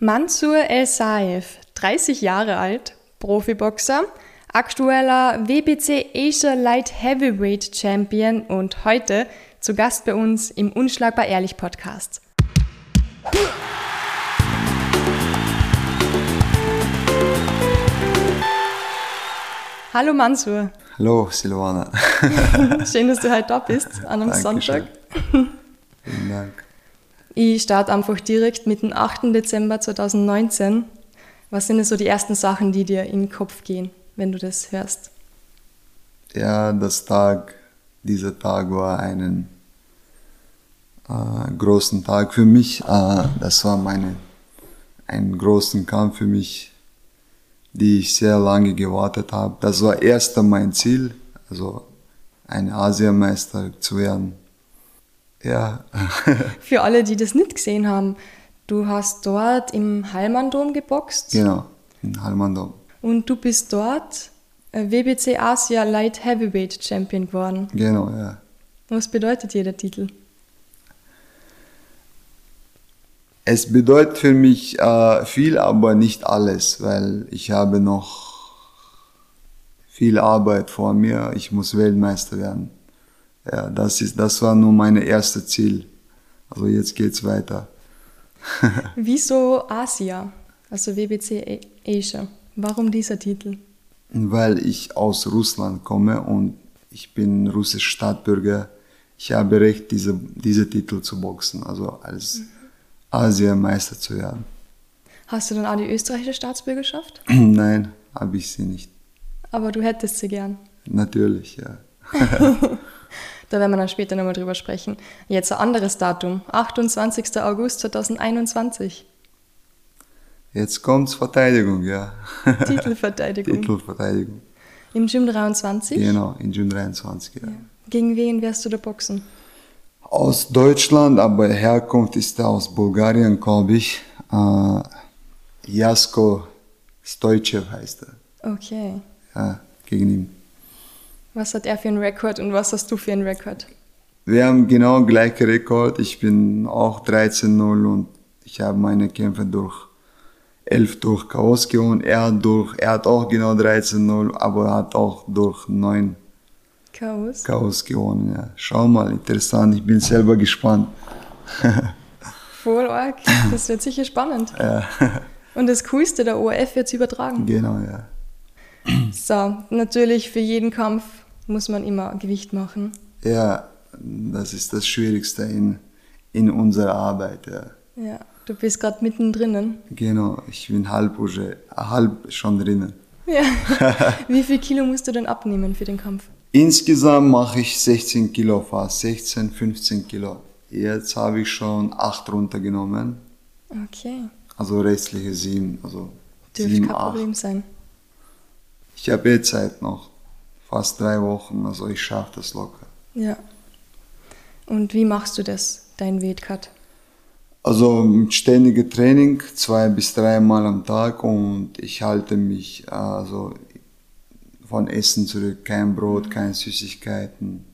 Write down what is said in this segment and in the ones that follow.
Mansur El Saif, 30 Jahre alt, Profiboxer, aktueller WBC Asia Light Heavyweight Champion und heute zu Gast bei uns im Unschlagbar Ehrlich Podcast. Hallo Mansur. Hallo Silvana. Schön, dass du heute da bist an einem Sonntag. Vielen Dank. Ich starte einfach direkt mit dem 8. Dezember 2019. Was sind denn so die ersten Sachen, die dir in den Kopf gehen, wenn du das hörst? Ja, das Tag, dieser Tag war ein äh, großen Tag für mich. Äh, das war meine, ein großen Kampf für mich, die ich sehr lange gewartet habe. Das war erst mein Ziel, also ein Asienmeister zu werden. Ja. für alle, die das nicht gesehen haben, du hast dort im Hallmann-Dom geboxt. Genau, im Hallmann-Dom. Und du bist dort äh, WBC Asia Light Heavyweight Champion geworden. Genau, ja. Was bedeutet dir der Titel? Es bedeutet für mich äh, viel, aber nicht alles, weil ich habe noch viel Arbeit vor mir. Ich muss Weltmeister werden. Ja, das ist, das war nur mein erstes Ziel. Also jetzt geht's weiter. Wieso Asia, also WBC Asia? Warum dieser Titel? Weil ich aus Russland komme und ich bin russischer Staatsbürger. Ich habe Recht, diese, diese Titel zu boxen, also als mhm. Asienmeister zu werden. Hast du dann auch die österreichische Staatsbürgerschaft? Nein, habe ich sie nicht. Aber du hättest sie gern. Natürlich, ja. da werden wir dann später nochmal drüber sprechen. Jetzt ein anderes Datum, 28. August 2021. Jetzt kommt's Verteidigung, ja. Titelverteidigung. Titelverteidigung. Im Gym 23? Genau, im Gym 23, ja. ja. Gegen wen wirst du da boxen? Aus Deutschland, aber Herkunft ist er aus Bulgarien, glaube ich. Äh, Jasko Stojcev heißt er. Okay. Ja, gegen ihn. Was hat er für einen Rekord und was hast du für einen Rekord? Wir haben genau gleichen Rekord. Ich bin auch 13-0 und ich habe meine Kämpfe durch 11 durch Chaos gewonnen. Er, durch, er hat auch genau 13-0, aber er hat auch durch 9 Chaos. Chaos gewonnen, ja. Schau mal, interessant, ich bin selber gespannt. Voll arg, das wird sicher spannend. Ja. Und das Coolste, der ORF wird übertragen. Genau, ja. So, natürlich für jeden Kampf muss man immer Gewicht machen. Ja, das ist das Schwierigste in, in unserer Arbeit, ja. Ja, du bist gerade mittendrin. Genau, ich bin halb, halb schon drinnen. Ja. Wie viel Kilo musst du denn abnehmen für den Kampf? Insgesamt mache ich 16 Kilo fast, 16, 15 Kilo. Jetzt habe ich schon 8 runtergenommen. Okay. Also restliche 7. Also Dürfte 7, kein 8. Problem sein. Ich habe jetzt Zeit noch. Fast drei Wochen, also ich schaffe das locker. Ja. Und wie machst du das, dein Weightcut? Also mit ständigem Training, zwei bis dreimal am Tag und ich halte mich, also von Essen zurück. Kein Brot, keine Süßigkeiten,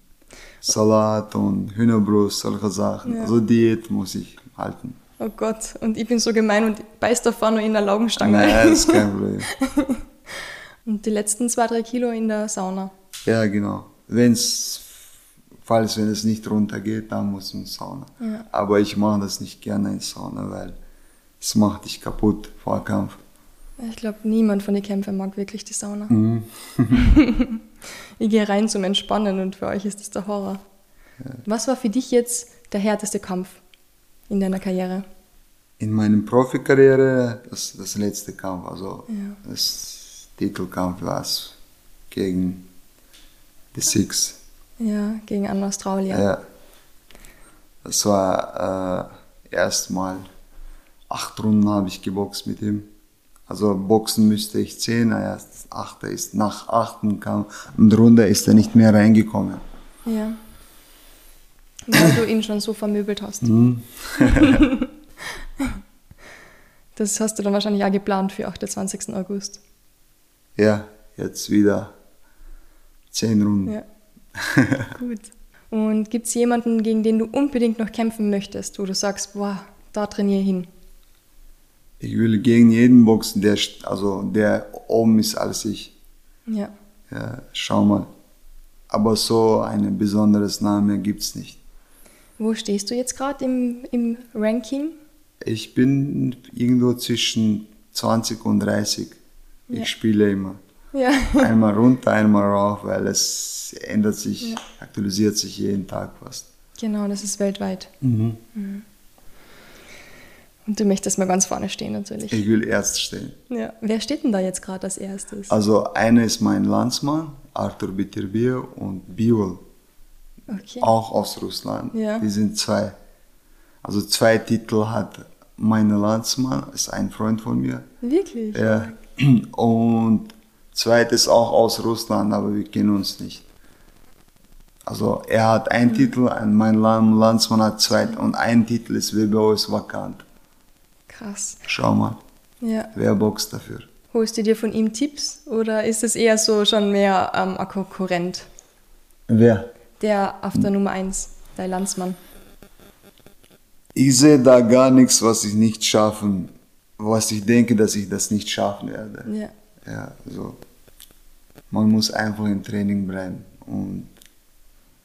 Salat und Hühnerbrust, solche Sachen. Ja. Also Diät muss ich halten. Oh Gott, und ich bin so gemein und beiß davon nur in der Laugenstange. Nein, das ist kein Problem. und die letzten zwei, drei Kilo in der Sauna. Ja, genau. Wenn's, falls wenn es nicht runtergeht, dann muss man Sauna. Ja. Aber ich mache das nicht gerne in Sauna, weil es macht dich kaputt vor Kampf. Ich glaube, niemand von den Kämpfern mag wirklich die Sauna. Mhm. ich gehe rein zum Entspannen und für euch ist das der Horror. Ja. Was war für dich jetzt der härteste Kampf in deiner Karriere? In meiner Profikarriere das, das letzte Kampf, also ja. das Titelkampf war es gegen die Six. Ja, gegen Anna Australien. Ja. Das war äh, erstmal acht Runden habe ich geboxt mit ihm. Also Boxen müsste ich zehn, das achte ist nach achten kam und runter ist er nicht mehr reingekommen. Ja. Weil du ihn schon so vermöbelt hast. Mhm. das hast du dann wahrscheinlich auch geplant für 28. August. Ja, jetzt wieder zehn Runden. Ja. Gut. Und gibt es jemanden, gegen den du unbedingt noch kämpfen möchtest, wo du sagst, boah, da trainiere ich hin? Ich will gegen jeden boxen, der, also der oben ist als ich. Ja. Ja, schau mal. Aber so ein besonderes Name gibt es nicht. Wo stehst du jetzt gerade im, im Ranking? Ich bin irgendwo zwischen 20 und 30. Ich Ja. spiele immer. Ja. Einmal runter, einmal rauf, weil es ändert sich, aktualisiert sich jeden Tag fast. Genau, das ist weltweit. Mhm. Und du möchtest mal ganz vorne stehen natürlich. Ich will erst stehen. Ja. Wer steht denn da jetzt gerade als erstes? Also einer ist mein Landsmann, Arthur Bitirbir und Biol, Okay. auch aus Russland. Ja. Die sind zwei. Also zwei Titel hat mein Landsmann, ist ein Freund von mir. Wirklich? Ja. Und zweites auch aus Russland, aber wir kennen uns nicht. Also er hat einen Mhm. Titel, ein- mein Land- Landsmann hat zwei und ein Titel ist WBO ist vakant. Krass. Schau mal, Ja. wer boxt dafür? Holst du dir von ihm Tipps oder ist es eher so schon mehr ähm, ein Konkurrent? Wer? Der auf der Nummer 1, dein Landsmann. Ich sehe da gar nichts, was ich nicht schaffen, was ich denke, dass ich das nicht schaffen werde. Ja. Ja, so. Man muss einfach im Training bleiben und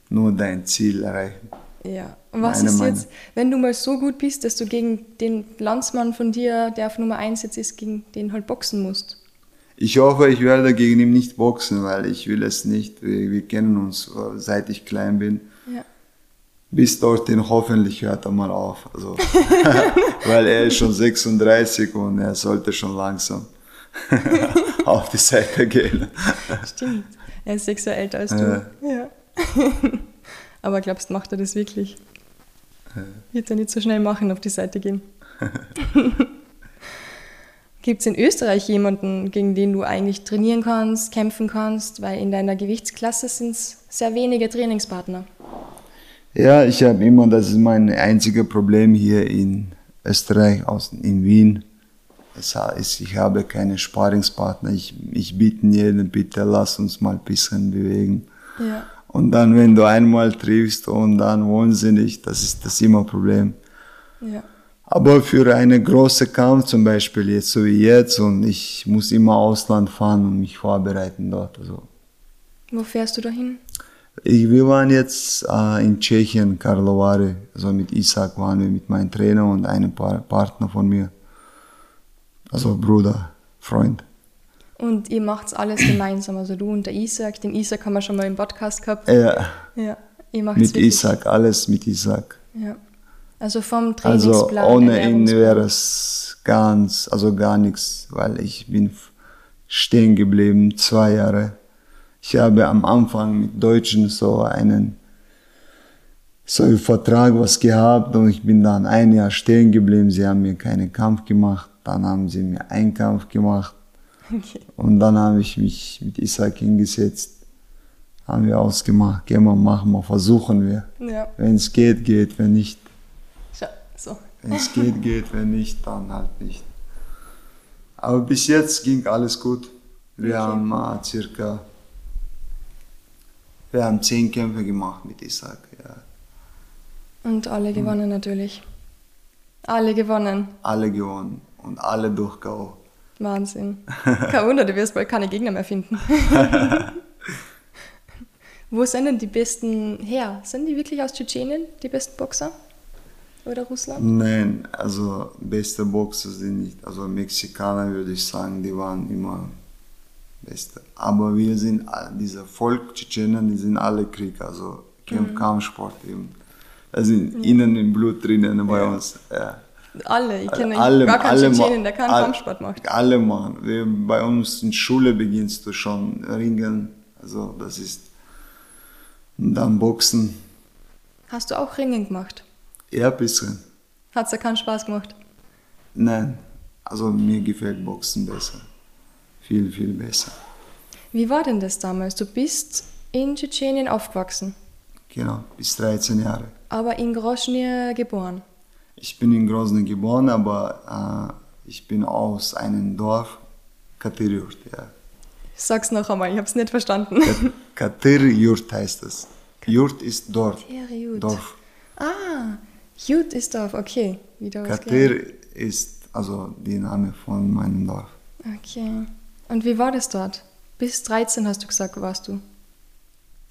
nur dein Ziel erreichen. Ja. Und was Meine ist jetzt, wenn du mal so gut bist, dass du gegen den Landsmann von dir, der auf Nummer 1 jetzt ist, gegen den halt boxen musst? Ich hoffe, ich werde gegen ihn nicht boxen, weil ich will es nicht. Wir, wir kennen uns, äh, seit ich klein bin. Ja. Bis dorthin hoffentlich hört er mal auf. Also, weil er ist schon 36 und er sollte schon langsam auf die Seite gehen. Stimmt. Er ist sechs Jahre älter als Ja. du. Ja. Aber glaubst, macht er das wirklich? Wird er nicht so schnell machen, auf die Seite gehen? Gibt es in Österreich jemanden, gegen den du eigentlich trainieren kannst, kämpfen kannst? Weil in deiner Gewichtsklasse sind es sehr wenige Trainingspartner. Ja, ich habe immer, das ist mein einziges Problem hier in Österreich, aus, in Wien. Es ist, ich habe keine Sparingspartner. Ich, ich biete jedem, bitte lass uns mal ein bisschen bewegen. Ja. Und dann, wenn du einmal triffst und dann wollen sie nicht, das ist das immer ein Problem. Ja. Aber für einen großen Kampf zum Beispiel, jetzt so wie jetzt, und ich muss immer Ausland fahren und mich vorbereiten dort. Also, Wo fährst du dahin? ich, wir waren jetzt äh, in Tschechien, Karlovary, also mit Isaac waren wir mit meinem Trainer und einem pa Partner von mir. Also Bruder, Freund. Und ihr macht alles gemeinsam, also du und der Isaac. Den Isaac haben wir schon mal im Podcast gehabt. Ja, Ja, ihr macht mit Isaac, alles mit Isaac. Ja. Also vom Also Trainingsplan. ohne ihn wäre es ganz, also gar nichts, weil ich bin stehen geblieben, zwei Jahre. Ich habe am Anfang mit Deutschen so einen so einen Vertrag was gehabt und ich bin dann ein Jahr stehen geblieben. Sie haben mir keinen Kampf gemacht, dann haben sie mir einen Kampf gemacht Okay. und dann habe ich mich mit Isaac hingesetzt, haben wir ausgemacht, gehen wir, machen wir, versuchen wir. Ja, Wenn es geht, geht, wenn nicht, schau, so. wenn es geht, geht, wenn nicht, dann halt nicht. Aber bis jetzt ging alles gut. Wir Okay. haben äh, circa, wir haben zehn Kämpfe gemacht mit Isaac. Ja. Und alle gewonnen natürlich. Alle gewonnen. Alle gewonnen und alle durch K.O. Wahnsinn. Kein Wunder, du wirst bald keine Gegner mehr finden. Wo sind denn die besten her? Sind die wirklich aus Tschetschenien, die besten Boxer? Oder Russland? Nein, also beste Boxer sind nicht, also Mexikaner würde ich sagen, die waren immer beste. Aber wir sind, dieser Volk Tschetschenen, die sind alle Krieg, also Kampf, Kampfsport eben. Sind innen im Blut drinnen bei uns. Ja. Alle. Ich kenne Alle- gar keinen alle Tschetschenien, der keinen Kampfsport macht. Alle machen. Wir, bei uns in Schule beginnst du schon ringen, also das ist dann Boxen. Hast du auch Ringen gemacht? Ja, ein bisschen. Hat's ja keinen Spaß gemacht? Nein, also mir gefällt Boxen besser. Viel, viel besser. Wie war denn das damals? Du bist in Tschetschenien aufgewachsen, Genau, bis 13 Jahre. aber in Groschny geboren. Ich bin in Grozny geboren, aber äh, ich bin aus einem Dorf, Katyryurt, ja. Sag's noch einmal, ich hab's nicht verstanden. Kat- Katyryurt heißt es. Jurt ist Dorf. Katyryurt. Dorf. Ah, Jut ist Dorf, okay. Wieder. Katyr ist also die Name von meinem Dorf. Okay. Und wie war das dort? Bis 13 hast du gesagt, warst du.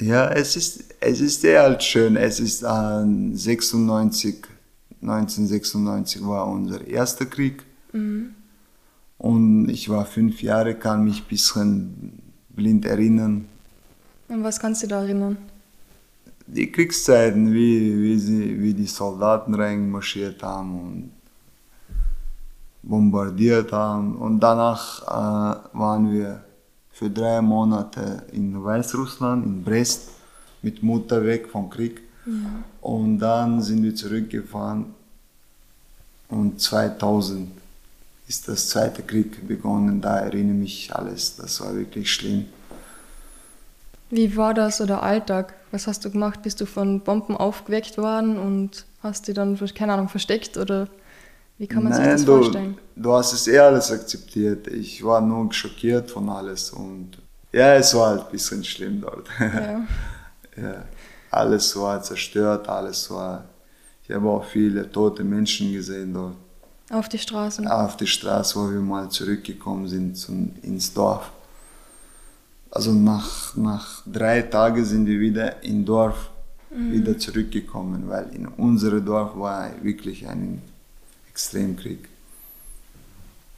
Ja, es ist, es ist sehr halt schön. Es ist äh, 96, 1996 war unser erster Krieg. Mhm. Und ich war fünf Jahre, kann mich ein bisschen blind erinnern. Und was kannst du da erinnern? Die Kriegszeiten, wie, wie, sie, wie die Soldaten reinmarschiert haben und bombardiert haben. Und danach äh, waren wir für drei Monate in Weißrussland, in Brest, mit Mutter weg vom Krieg. Ja. Und dann sind wir zurückgefahren und 2000 ist das zweite Krieg begonnen. Da erinnere mich alles. Das war wirklich schlimm. Wie war das oder Alltag? Was hast du gemacht? Bist du von Bomben aufgeweckt worden und hast die dann, keine Ahnung, versteckt oder wie kann man sich Nein, das du, vorstellen? du hast es eh alles akzeptiert. Ich war nur schockiert von alles und ja, es war halt ein bisschen schlimm dort. Ja. ja, alles war zerstört, alles war. Ich habe auch viele tote Menschen gesehen dort. Auf die Straßen. Auf die Straße, wo wir mal zurückgekommen sind zum, ins Dorf. Also nach, nach drei Tagen sind wir wieder im Dorf wieder zurückgekommen, weil in unserem Dorf war wirklich ein Extremkrieg.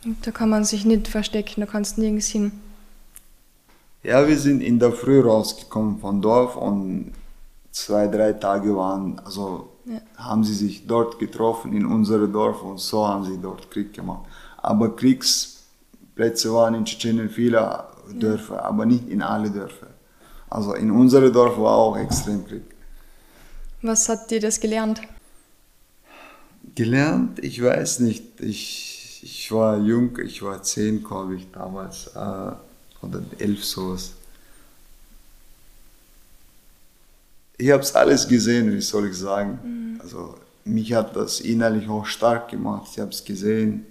Und Da kann man sich nicht verstecken, da kannst du nirgends hin. Ja, wir sind in der Früh rausgekommen vom Dorf und zwei, drei Tage waren, also Ja. haben sie sich dort getroffen in unserem Dorf und so haben sie dort Krieg gemacht. Aber Kriegsplätze waren in Tschetschenien viele Dörfer, aber nicht in alle Dörfer. Also in unserem Dorf war auch Extremkrieg. Was hat dir das gelernt? Gelernt, ich weiß nicht. Ich, ich war jung, ich war zehn, glaube ich, damals. Äh, oder elf sowas. Ich habe es alles gesehen, wie soll ich sagen. Also mich hat das innerlich auch stark gemacht. Ich habe es gesehen.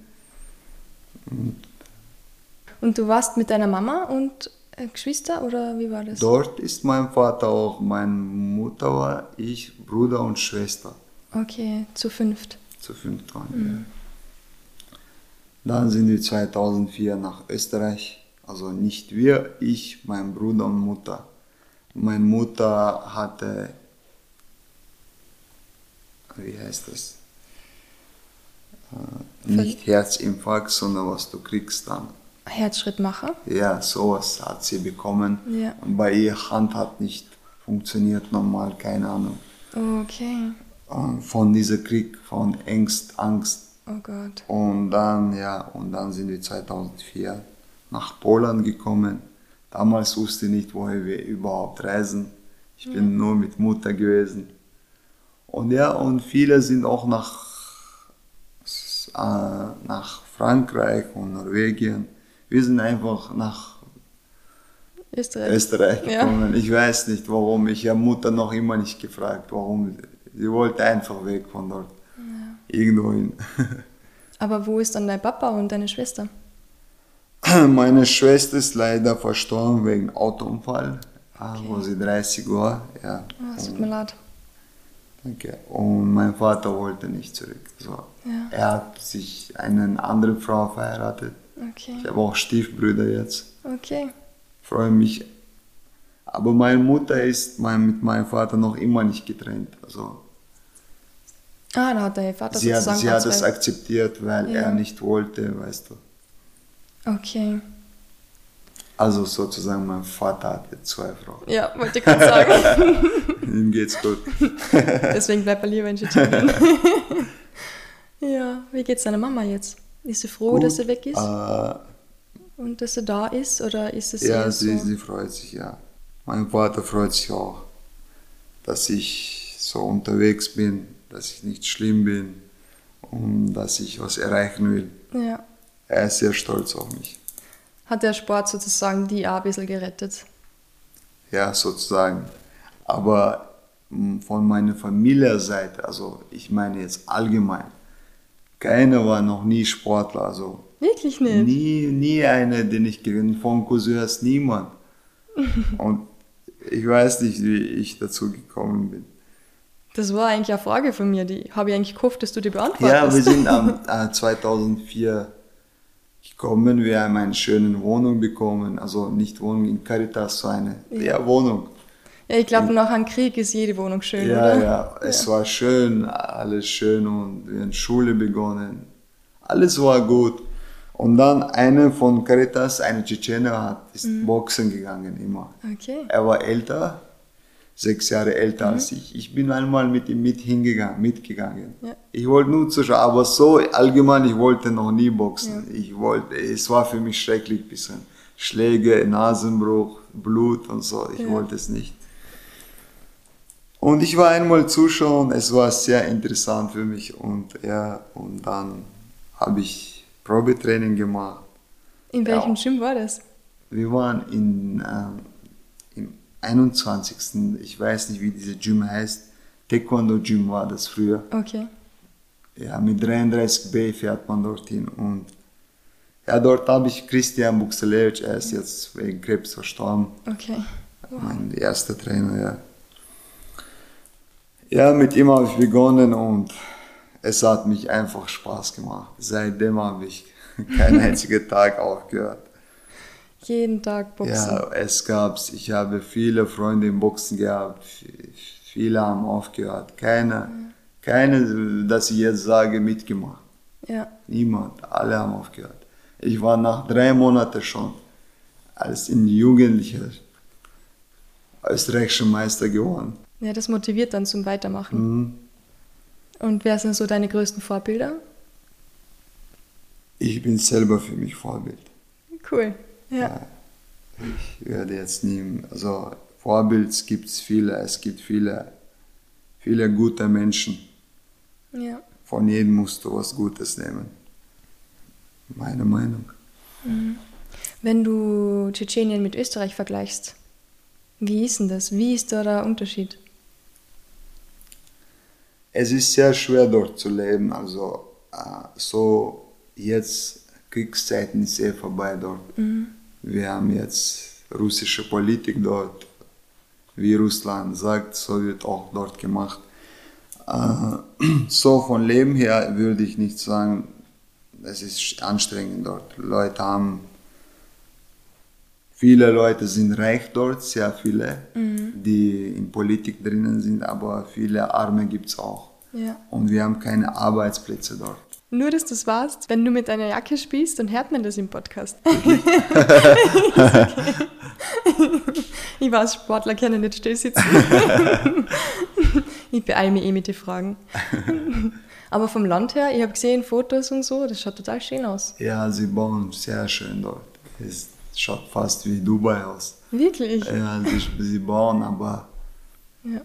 Und du warst mit deiner Mama und äh, Geschwister oder wie war das? Dort ist mein Vater auch, meine Mutter war ich, Bruder und Schwester. Okay, zu fünft. Zu fünft waren wir. Dann sind wir 2004 nach Österreich. Also nicht wir, ich, mein Bruder und Mutter. Meine Mutter hatte, wie heißt das? Äh, nicht Herzinfarkt, sondern was du kriegst dann. Herzschrittmacher. Ja, sowas hat sie bekommen. Ja. Und bei ihr Hand hat nicht funktioniert normal, keine Ahnung. Okay. Äh, Von diesem Krieg, von Angst, Angst. Oh Gott. Und dann, ja, und dann sind wir 2004 nach Polen gekommen. Damals wusste ich nicht, woher wir überhaupt reisen. Ich bin nur mit Mutter gewesen. Und ja, und viele sind auch nach, äh, nach Frankreich und Norwegen. Wir sind einfach nach Österreich. Österreich Ja. gekommen. Ich weiß nicht warum. Ich habe Mutter noch immer nicht gefragt, warum. Sie wollte einfach weg von dort. Irgendwo hin. Aber wo ist dann dein Papa und deine Schwester? Meine Schwester ist leider verstorben wegen Autounfall, ah, wo sie 30 war. Ja. Oh, es tut mir leid. Danke. Und mein Vater wollte nicht zurück. So. Ja. Er hat sich eine andere Frau verheiratet. Okay. Ich habe auch Stiefbrüder jetzt. Okay. Freue mich. Aber meine Mutter ist mein, mit meinem Vater noch immer nicht getrennt. Also Ah, da hat dein Vater sie hat, sie hat es akzeptiert, weil Ja. er nicht wollte, weißt du. Okay. Also sozusagen mein Vater hatte zwei Frauen. Ja, wollte ich gerade sagen. Ihm geht's gut. Deswegen bleibt er lieber in Tschetschenien. ja, wie geht's deiner Mama jetzt? Ist sie froh, Gut. dass sie weg ist Äh, und dass sie da ist? Oder ist es Ja, sie, so? sie freut sich, ja. Mein Vater freut sich auch, dass ich so unterwegs bin, dass ich nicht schlimm bin und dass ich was erreichen will. Ja. Er ist sehr stolz auf mich. Hat der Sport sozusagen die auch ein bisschen gerettet? Ja, sozusagen. Aber mh, von meiner Familienseite, also ich meine jetzt allgemein, keiner war noch nie Sportler, also Wirklich nicht? Nie, nie eine, den ich gewinne. Von Cousins niemand. Und ich weiß nicht, wie ich dazu gekommen bin. Das war eigentlich eine Frage von mir, die habe ich eigentlich gehofft, dass du die beantwortest. Ja, wir sind am äh, 2004 gekommen, wir haben eine schöne Wohnung bekommen, also nicht Wohnung in Caritas, so eine ja. ja Wohnung. Ja, ich glaube, nach einem Krieg ist jede Wohnung schön, ja, oder? Ja, es ja. war schön, alles schön und wir haben Schule begonnen. Alles war gut. Und dann einer von Caritas, eine Tschetschener, hat, ist mhm. Boxen gegangen immer. Okay. Er war älter, sechs Jahre älter mhm. als ich. Ich bin einmal mit ihm mit hingegangen, mitgegangen. Ja. Ich wollte nur zuschauen, aber so allgemein, ich wollte noch nie boxen. Ja. Ich wollte, es war für mich schrecklich, bisschen Schläge, Nasenbruch, Blut und so. Ich ja. wollte es nicht. Und ich war einmal zuschauen, es war sehr interessant für mich und ja, und dann habe ich Probetraining gemacht. In welchem ja. Gym war das? Wir waren in, äh, im 21. Ich weiß nicht, wie diese Gym heißt. Taekwondo Gym war das früher. Okay. Ja, mit 33b fährt man dorthin und ja, dort habe ich Christian Buxelewitsch, er ist jetzt wegen Krebs verstorben. Okay. Wow. Mein erster Trainer, ja. Ja, mit ihm habe ich begonnen und es hat mich einfach Spaß gemacht. Seitdem habe ich keinen einzigen Tag aufgehört. Jeden Tag Boxen. Ja, es gab's. Ich habe viele Freunde im Boxen gehabt. Viele haben aufgehört. Keine, ja. keine, dass ich jetzt sage, mitgemacht. Ja. Niemand. Alle haben aufgehört. Ich war nach drei Monaten schon als in Jugendlicher österreichischer Meister geworden. Ja, das motiviert dann zum Weitermachen. Mhm. Und wer sind so deine größten Vorbilder? Ich bin selber für mich Vorbild. Cool, ja. ich werde jetzt nie, also Vorbild gibt es viele, es gibt viele, viele gute Menschen. Ja. Von jedem musst du was Gutes nehmen. Meine Meinung. Mhm. Wenn du Tschetschenien mit Österreich vergleichst, wie ist denn das? Wie ist da der Unterschied? es ist sehr schwer dort zu leben. Also äh, so jetzt Kriegszeiten ist sehr vorbei dort. Mhm. Wir haben jetzt russische Politik dort. Wie Russland sagt, so wird auch dort gemacht. Äh, so von Leben her würde ich nicht sagen, es ist anstrengend dort. Leute haben Viele Leute sind reich dort, sehr viele, mhm. die in Politik drinnen sind, aber viele Arme gibt es auch. Ja. Und wir haben keine Arbeitsplätze dort. Nur, dass du es warst, wenn du mit deiner Jacke spielst, dann hört man das im Podcast. ich weiß, Sportler können nicht still sitzen. ich beeile mich eh mit den Fragen. Aber vom Land her, ich habe gesehen Fotos und so, das schaut total schön aus. Ja, sie bauen sehr schön dort. Es schaut fast wie Dubai aus. Wirklich? Ja, sie, sie bauen, aber ja.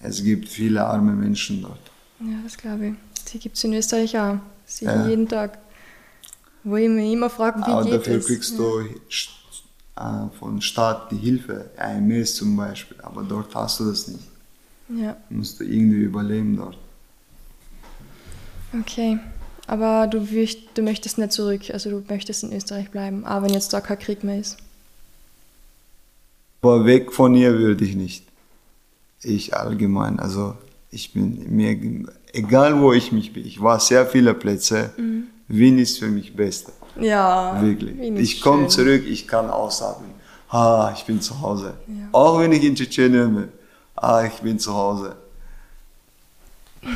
es gibt viele arme Menschen dort. Ja, das glaube ich. Die gibt es in Österreich auch. Sicher ja. jeden Tag. Wo ich mich immer frage, wie aber geht dafür das? kriegst du äh, von Staat die Hilfe, AMS zum Beispiel, aber dort hast du das nicht. Ja. Musst du irgendwie überleben dort. Okay. Aber du, du möchtest nicht zurück, also du möchtest in Österreich bleiben, auch wenn jetzt da kein Krieg mehr ist. Aber weg von hier würde ich nicht. Ich allgemein, also ich bin mir, egal wo ich mich bin, ich war sehr viele Plätze, mhm. Wien ist für mich Beste. Ja, wirklich. Ich komme zurück, ich kann ausatmen. Ah, ich bin zu Hause. Ja. Auch wenn ich in Tschetschenien bin. Ah, ich bin zu Hause.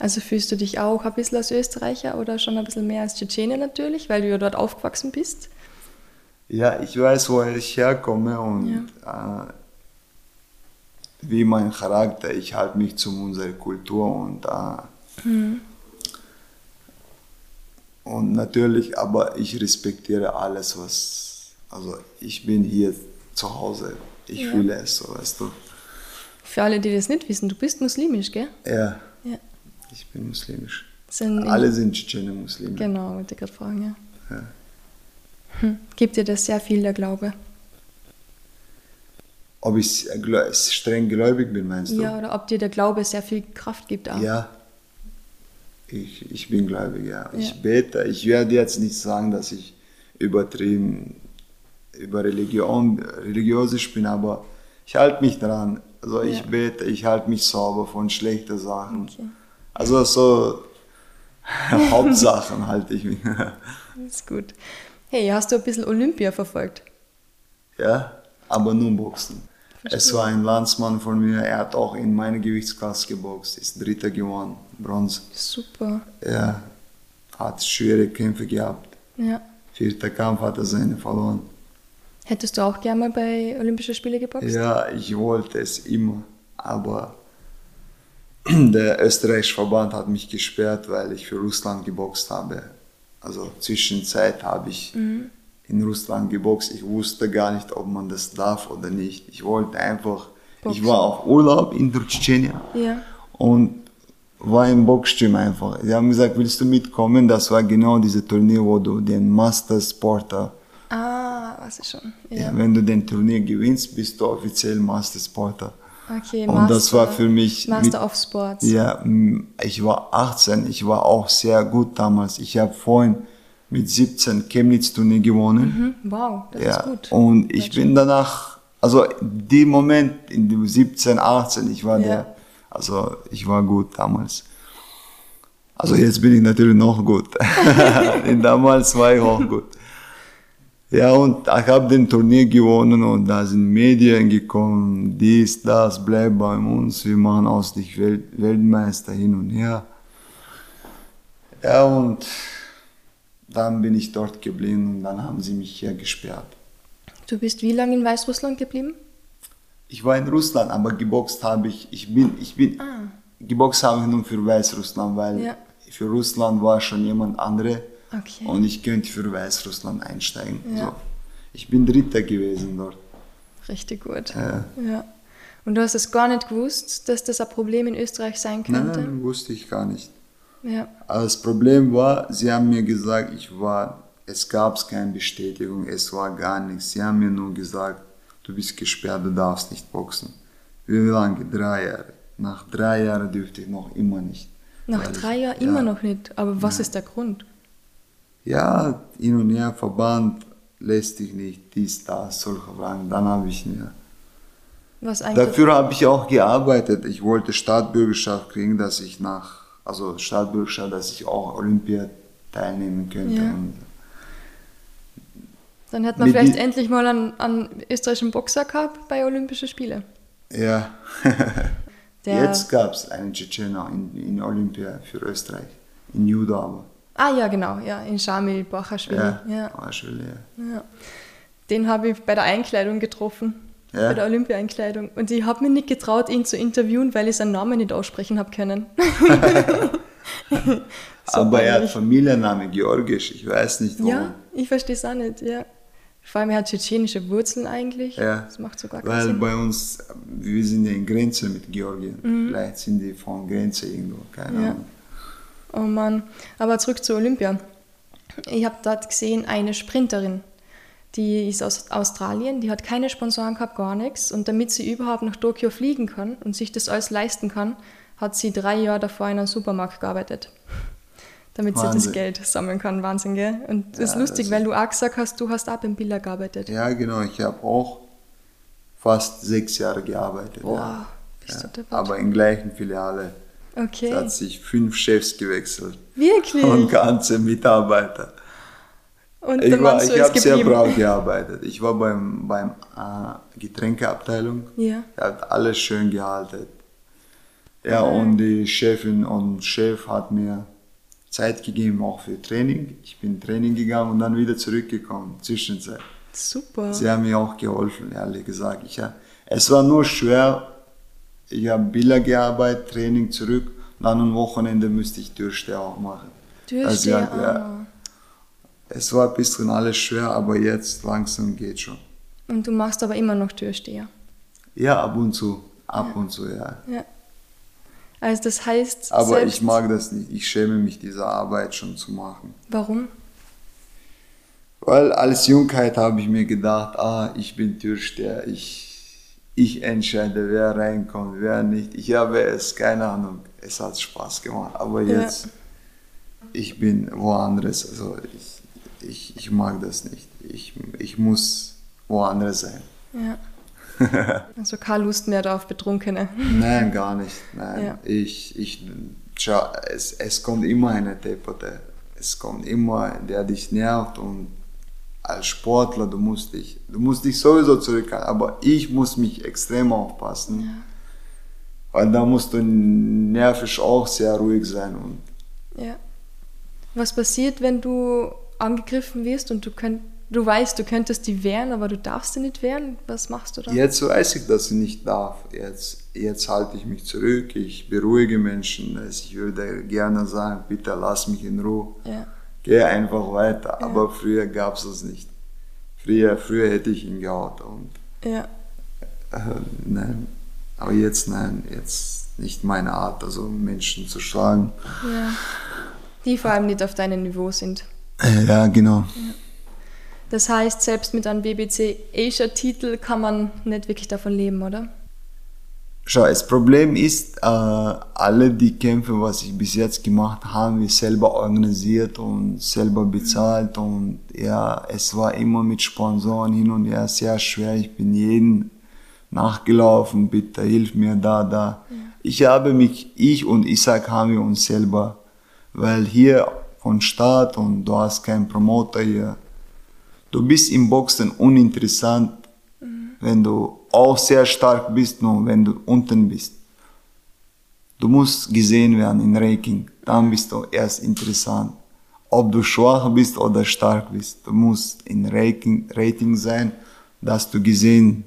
Also fühlst du dich auch ein bisschen als Österreicher oder schon ein bisschen mehr als Tschetschenier natürlich, weil du ja dort aufgewachsen bist? Ja, ich weiß, woher ich herkomme und ja. äh, wie mein Charakter. Ich halte mich zu unserer Kultur und äh, mhm. und natürlich, aber ich respektiere alles, was also ich bin hier zu Hause. Ich ja. fühle es so, weißt du. Für alle, die das nicht wissen, du bist muslimisch, gell? Ja. ja. Ich bin muslimisch. Sind alle sind Tschetschenen Muslime. Genau, wollte ich gerade fragen, ja. ja. Hm. Gibt dir das sehr viel, der Glaube? Ob ich streng gläubig bin, meinst du? Ja, oder ob dir der Glaube sehr viel Kraft gibt auch. Ja, ich, ich bin gläubig, ja. ja. Ich bete. Ich werde jetzt nicht sagen, dass ich übertrieben über Religion, religiös bin, aber ich halte mich daran. Also ich Ja. bete, ich halte mich sauber von schlechten Sachen. Okay. Also so Hauptsachen halte ich mich. Ist gut. Hey, hast du ein bisschen Olympia verfolgt? ja, aber nur Boxen. Es war ein Landsmann von mir, er hat auch in meiner Gewichtsklasse geboxt, ist Dritter geworden, Bronze. Super. Er hat schwere Kämpfe gehabt. Ja. Vierter Kampf hat er seine verloren. Hättest du auch gerne mal bei Olympischen Spielen geboxt? Ja, ich wollte es immer, aber der österreichische Verband hat mich gesperrt, weil ich für Russland geboxt habe. Also Zwischenzeit habe ich in Russland geboxt. Ich wusste gar nicht, ob man das darf oder nicht. Ich wollte einfach, ich Boxen. war auf Urlaub in Tschetschenien Ja. und war im Boxgym einfach. Sie haben gesagt, willst du mitkommen? Das war genau diese Turnier, wo du den Master Sporter Ah, weiß ich schon. Ja. ja. wenn du den Turnier gewinnst, bist du offiziell Master Sporter. Okay, Und das war für mich Master mit- of Sports. Ja, ich war 18, ich war auch sehr gut damals. Ich habe vorhin mit 17 Chemnitz-Turnier gewonnen. Mhm. Wow, das ja, ist gut. und ich bin danach, also dem Moment, in dem 17, 18, ich war Ja. der, also ich war gut damals. Also jetzt bin ich natürlich noch gut. Denn damals war ich auch gut. Ja, und ich habe den Turnier gewonnen und da sind Medien gekommen, dies, das, bleib bei uns, wir machen aus dich Welt, Weltmeister hin und her. Ja, und dann bin ich dort geblieben und dann haben sie mich hier gesperrt. Du bist wie lange in Weißrussland geblieben? Ich war in Russland, aber geboxt habe ich, ich bin, ich bin, Ah. geboxt habe ich nur für Weißrussland, weil Ja. für Russland war schon jemand andere Okay. und ich könnte für Weißrussland einsteigen. Ja. So. Ich bin Dritter gewesen dort. Richtig gut. Ja. Ja. Und du hast es gar nicht gewusst, dass das ein Problem in Österreich sein könnte? nein, wusste ich gar nicht. Ja. Aber das Problem war, sie haben mir gesagt, ich war, es gab keine Bestätigung, es war gar nichts. Sie haben mir nur gesagt, du bist gesperrt, du darfst nicht boxen. Wie lange? Drei Jahre. Nach drei Jahren dürfte ich noch immer nicht. Nach drei Jahren ja. immer noch nicht. Aber was ist der Grund? Ja, hin und her, Verband lässt dich nicht, dies, das, solche Fragen. Dann habe ich mir. Was eigentlich? Dafür habe ich auch gearbeitet. Ich wollte Staatsbürgerschaft kriegen, dass ich nach, also Staatsbürgerschaft, dass ich auch Olympia teilnehmen könnte. Ja. Dann hätte man vielleicht endlich mal einen, einen österreichischen Boxer gehabt bei Olympischen Spielen. Ja. Jetzt gab es einen Tschetschener in, in Olympia für Österreich. In Judo aber. Ah ja, genau, ja, in Shamil Bachaschwili. Ja, Ja. Ja. Den habe ich bei der Einkleidung getroffen. Ja? Bei der Olympia-Einkleidung. Und ich habe mir nicht getraut, ihn zu interviewen, weil ich seinen Namen nicht aussprechen habe können. So aber er hat peinlich. Familienname Georgisch, ich weiß nicht warum. Ja, ich verstehe es auch nicht, ja. Vor allem, er hat tschetschenische Wurzeln eigentlich. Ja, Das macht so gar keinen Weil Sinn. bei uns, wir sind ja in Grenze mit Georgien. Mhm. Vielleicht sind die von Grenze irgendwo, keine Ja. Ahnung. Oh Mann. Aber zurück zu Olympia. Ich habe dort gesehen, eine Sprinterin, die ist aus Australien, die hat keine Sponsoren gehabt, gar nichts. Und damit sie überhaupt nach Tokio fliegen kann und sich das alles leisten kann, hat sie drei Jahre davor in einem Supermarkt gearbeitet. Damit sie das Wahnsinn. Geld sammeln kann. Wahnsinn, gell? Und das ist Ja, lustig, das weil du auch gesagt hast, du hast auch beim Biller gearbeitet. Ja, genau, ich habe auch fast sechs Jahre gearbeitet. Boah, ja. bist ja. du. Aber in gleichen Filiale. Okay. Es hat sich fünf Chefs gewechselt Wirklich? und ganze Mitarbeiter. Und Ich, war, ich habe sehr geblieben. brav gearbeitet. Ich war beim, beim äh, Getränkeabteilung. Ja. Er hat alles schön gehalten. Ja, und die Chefin und Chef hat mir Zeit gegeben, auch für Training. Ich bin Training gegangen und dann wieder zurückgekommen, Zwischenzeit. Super. Sie haben mir auch geholfen, ehrlich gesagt. Ich, es war nur schwer. Ich habe Bilder gearbeitet, Training zurück. Dann am Wochenende müsste ich Türsteher auch machen. Türsteher, Also, ja, ja. Es war ein bisschen alles schwer, aber jetzt langsam geht schon. Und du machst aber immer noch Türsteher. Ja, ab und zu. Ab und zu, ja. Ja. Also das heißt, Aber ich mag das nicht. Ich schäme mich, diese Arbeit schon zu machen. Warum? Weil als Jungheit habe ich mir gedacht, ah, ich bin Türsteher, ich, ich entscheide, wer reinkommt, wer nicht. Ich habe es, keine Ahnung, es hat Spaß gemacht. Aber Ja. jetzt, ich bin woanders, also ich, ich, ich mag das nicht. Ich, ich muss woanders sein. Ja. also keine Lust mehr auf Betrunkene. Nein, gar nicht. Nein. Ja. Ich, ich, schau, es, es kommt immer eine Depote. Es kommt immer, der dich nervt und als Sportler, du musst dich, du musst dich sowieso zurückhalten, aber ich muss mich extrem aufpassen. Ja. Weil da musst du nervisch auch sehr ruhig sein. Und ja. Was passiert, wenn du angegriffen wirst und du könnt, du weißt, du könntest die wehren, aber du darfst sie nicht wehren? Was machst du dann? Jetzt weiß ich, dass ich nicht darf. Jetzt, jetzt halte ich mich zurück, ich beruhige Menschen. Ich würde gerne sagen, bitte lass mich in Ruhe. Ja. Geh einfach weiter. Ja. Aber früher gab es das nicht. Früher, früher hätte ich ihn gehaut. Und, ja. Äh, nein. Aber jetzt nein, jetzt nicht meine Art, also Menschen zu schlagen. Ja. Die vor allem nicht auf deinem Niveau sind. Äh, ja, genau. Das heißt, selbst mit einem BBC Asia-Titel kann man nicht wirklich davon leben, oder? Schau, das Problem ist, äh, alle die Kämpfe, was ich bis jetzt gemacht habe, haben wir selber organisiert und selber bezahlt und ja, es war immer mit Sponsoren hin und her sehr schwer. Ich bin jeden nachgelaufen, bitte hilf mir da, da. Ja. Ich habe mich, ich und Isaac haben wir uns selber, weil hier von Staat und du hast keinen Promoter hier. Du bist im Boxen uninteressant, mhm. wenn du auch sehr stark bist, nur wenn du unten bist. Du musst gesehen werden in Ranking, dann bist du erst interessant. Ob du schwach bist oder stark bist, du musst in Ranking, Rating sein, dass du gesehen,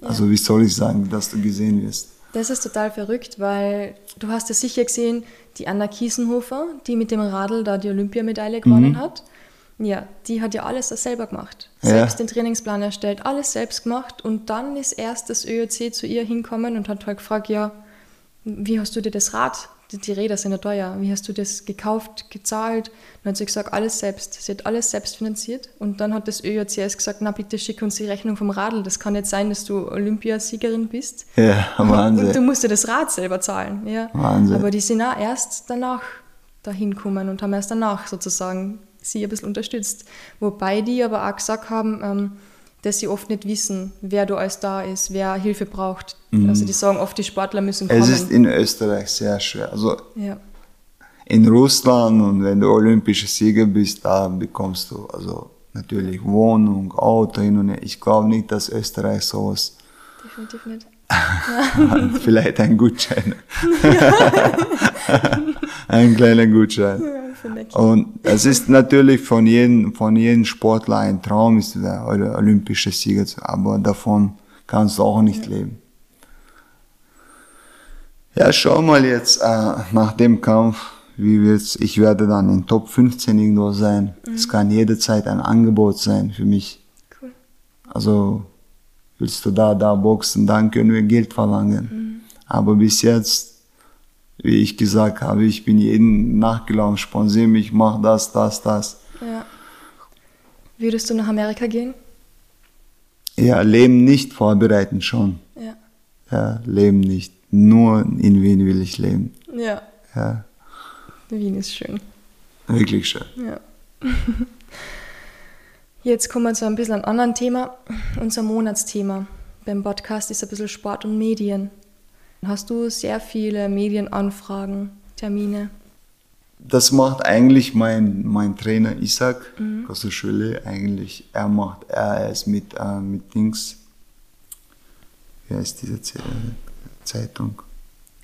ja. also wie soll ich sagen, dass du gesehen wirst. Das ist total verrückt, weil du hast ja sicher gesehen, die Anna Kiesenhofer, die mit dem Radl da die Olympiamedaille gewonnen mhm. hat, ja, die hat ja alles selber gemacht. Ja. Selbst den Trainingsplan erstellt, alles selbst gemacht und dann ist erst das ÖOC zu ihr hinkommen und hat halt gefragt, ja, wie hast du dir das Rad, die Räder sind ja teuer, wie hast du das gekauft, gezahlt? Dann hat sie gesagt, alles selbst. Sie hat alles selbst finanziert und dann hat das erst gesagt, na bitte schick uns die Rechnung vom Radl, das kann nicht sein, dass du Olympiasiegerin bist. Ja, Wahnsinn. Und du musst dir das Rad selber zahlen. Ja. Wahnsinn. Aber die sind auch erst danach dahin gekommen und haben erst danach sozusagen sie ein bisschen unterstützt. Wobei die aber auch gesagt haben, ähm, dass sie oft nicht wissen, wer du alles da ist, wer Hilfe braucht. Mhm. Also die sagen oft, die Sportler müssen kommen. Es ist in Österreich sehr schwer. Also ja. in Russland und wenn du olympischer Sieger bist, da bekommst du also natürlich Wohnung, Auto hin und her. Ich glaube nicht, dass Österreich sowas. Definitiv nicht. Vielleicht ein Gutschein. ein kleiner Gutschein. Und es ist natürlich von jedem, von jedem Sportler ein Traum, ist der olympische Sieger, aber davon kannst du auch nicht ja. leben. Ja, schau mal jetzt äh, nach dem Kampf, wie wird's. Ich werde dann in Top 15 irgendwo sein. Mhm. Es kann jederzeit ein Angebot sein für mich. Cool. Also willst du da, da boxen, dann können wir Geld verlangen. Mhm. Aber bis jetzt wie ich gesagt habe, ich bin jeden nachgelaufen, sponsor mich, mach das, das, das. Ja. Würdest du nach Amerika gehen? Ja, Leben nicht vorbereiten schon. Ja. Ja, Leben nicht. Nur in Wien will ich leben. Ja. Ja. Wien ist schön. Wirklich schön. Ja. Jetzt kommen wir zu ein bisschen einem anderen Thema. Unser Monatsthema beim Podcast ist ein bisschen Sport und Medien. Hast du sehr viele Medienanfragen, Termine? Das macht eigentlich mein, mein Trainer Isaac mhm. Kososchule eigentlich. Er macht, er ist mit, äh, mit Dings, wie heißt diese Zeitung?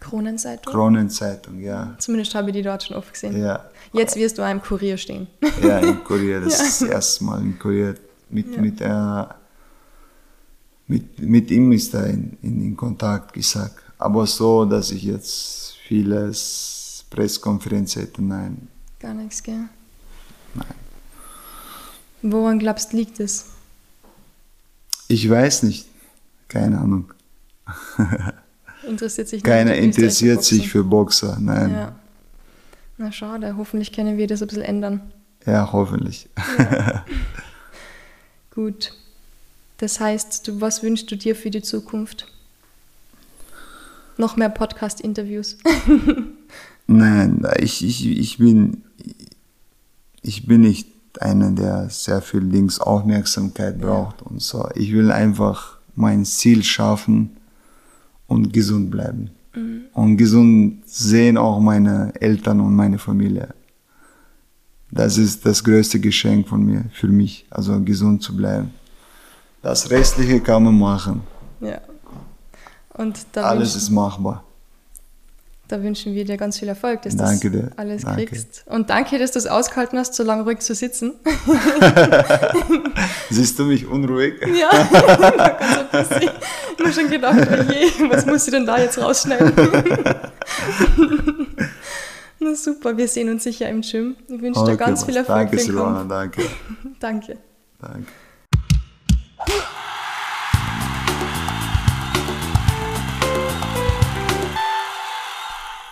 Kronenzeitung? Kronenzeitung, ja. Zumindest habe ich die dort schon oft gesehen. Ja. Jetzt wirst du einem Kurier stehen. Ja, im Kurier, das ja. ist das erste Mal im Kurier. Mit, ja. mit, äh, mit, mit ihm ist er in, in, in Kontakt, Isaac. Aber so, dass ich jetzt vieles Pressekonferenz hätte, nein. Gar nichts, gell? Nein. Woran glaubst du, liegt es? Ich weiß nicht. Keine Ahnung. interessiert sich Keiner interessiert sich für Boxer, nein. Ja. Na schade, hoffentlich können wir das ein bisschen ändern. Ja, hoffentlich. Ja. Gut. Das heißt, du, was wünschst du dir für die Zukunft? Noch mehr Podcast-Interviews. Nein, ich, ich, ich, bin, ich bin nicht einer, der sehr viel Links Aufmerksamkeit braucht ja. und so. Ich will einfach mein Ziel schaffen und gesund bleiben. Mhm. Und gesund sehen auch meine Eltern und meine Familie. Das ist das größte Geschenk von mir, für mich, also gesund zu bleiben. Das Restliche kann man machen. Ja. Und Alles ist machbar. Da wünschen wir dir ganz viel Erfolg, dass danke du das alles danke. kriegst. Und danke, dass du es ausgehalten hast, so lange ruhig zu sitzen. Siehst du mich unruhig? Ja, ganz ein bisschen. Ich habe schon gedacht, oh je, was muss ich denn da jetzt rausschneiden? Na super, wir sehen uns sicher im Gym. Ich wünsche okay, dir ganz viel Erfolg. Danke, Silvana, danke. danke. Danke.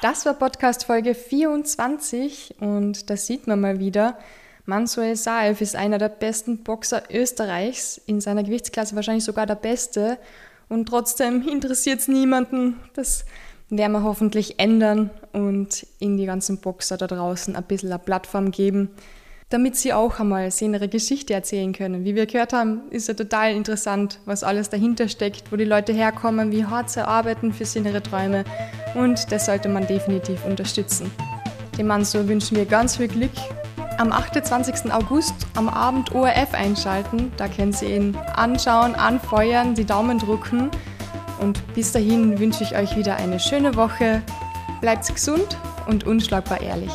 Das war Podcast Folge 24 und da sieht man mal wieder, Mansoel Saev ist einer der besten Boxer Österreichs, in seiner Gewichtsklasse wahrscheinlich sogar der beste und trotzdem interessiert es niemanden. Das werden wir hoffentlich ändern und in die ganzen Boxer da draußen ein bisschen eine Plattform geben, damit sie auch einmal sehen, ihre Geschichte erzählen können. Wie wir gehört haben, ist ja total interessant, was alles dahinter steckt, wo die Leute herkommen, wie hart sie arbeiten für ihre Träume und das sollte man definitiv unterstützen. Dem Mann so wünschen wir ganz viel Glück. Am 28. August am Abend ORF einschalten, da können Sie ihn anschauen, anfeuern, die Daumen drücken und bis dahin wünsche ich euch wieder eine schöne Woche. Bleibt gesund und unschlagbar ehrlich.